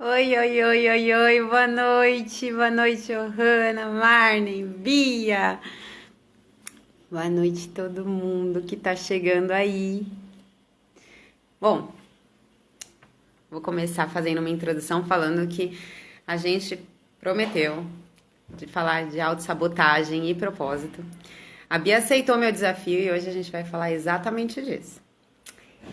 Oi, oi, oi, oi, oi, boa noite, boa noite, Johanna, Marne, Bia. Boa noite todo mundo que tá chegando aí. Bom, vou começar fazendo uma introdução falando que a gente prometeu de falar de autossabotagem e propósito. A Bia aceitou meu desafio e hoje a gente vai falar exatamente disso.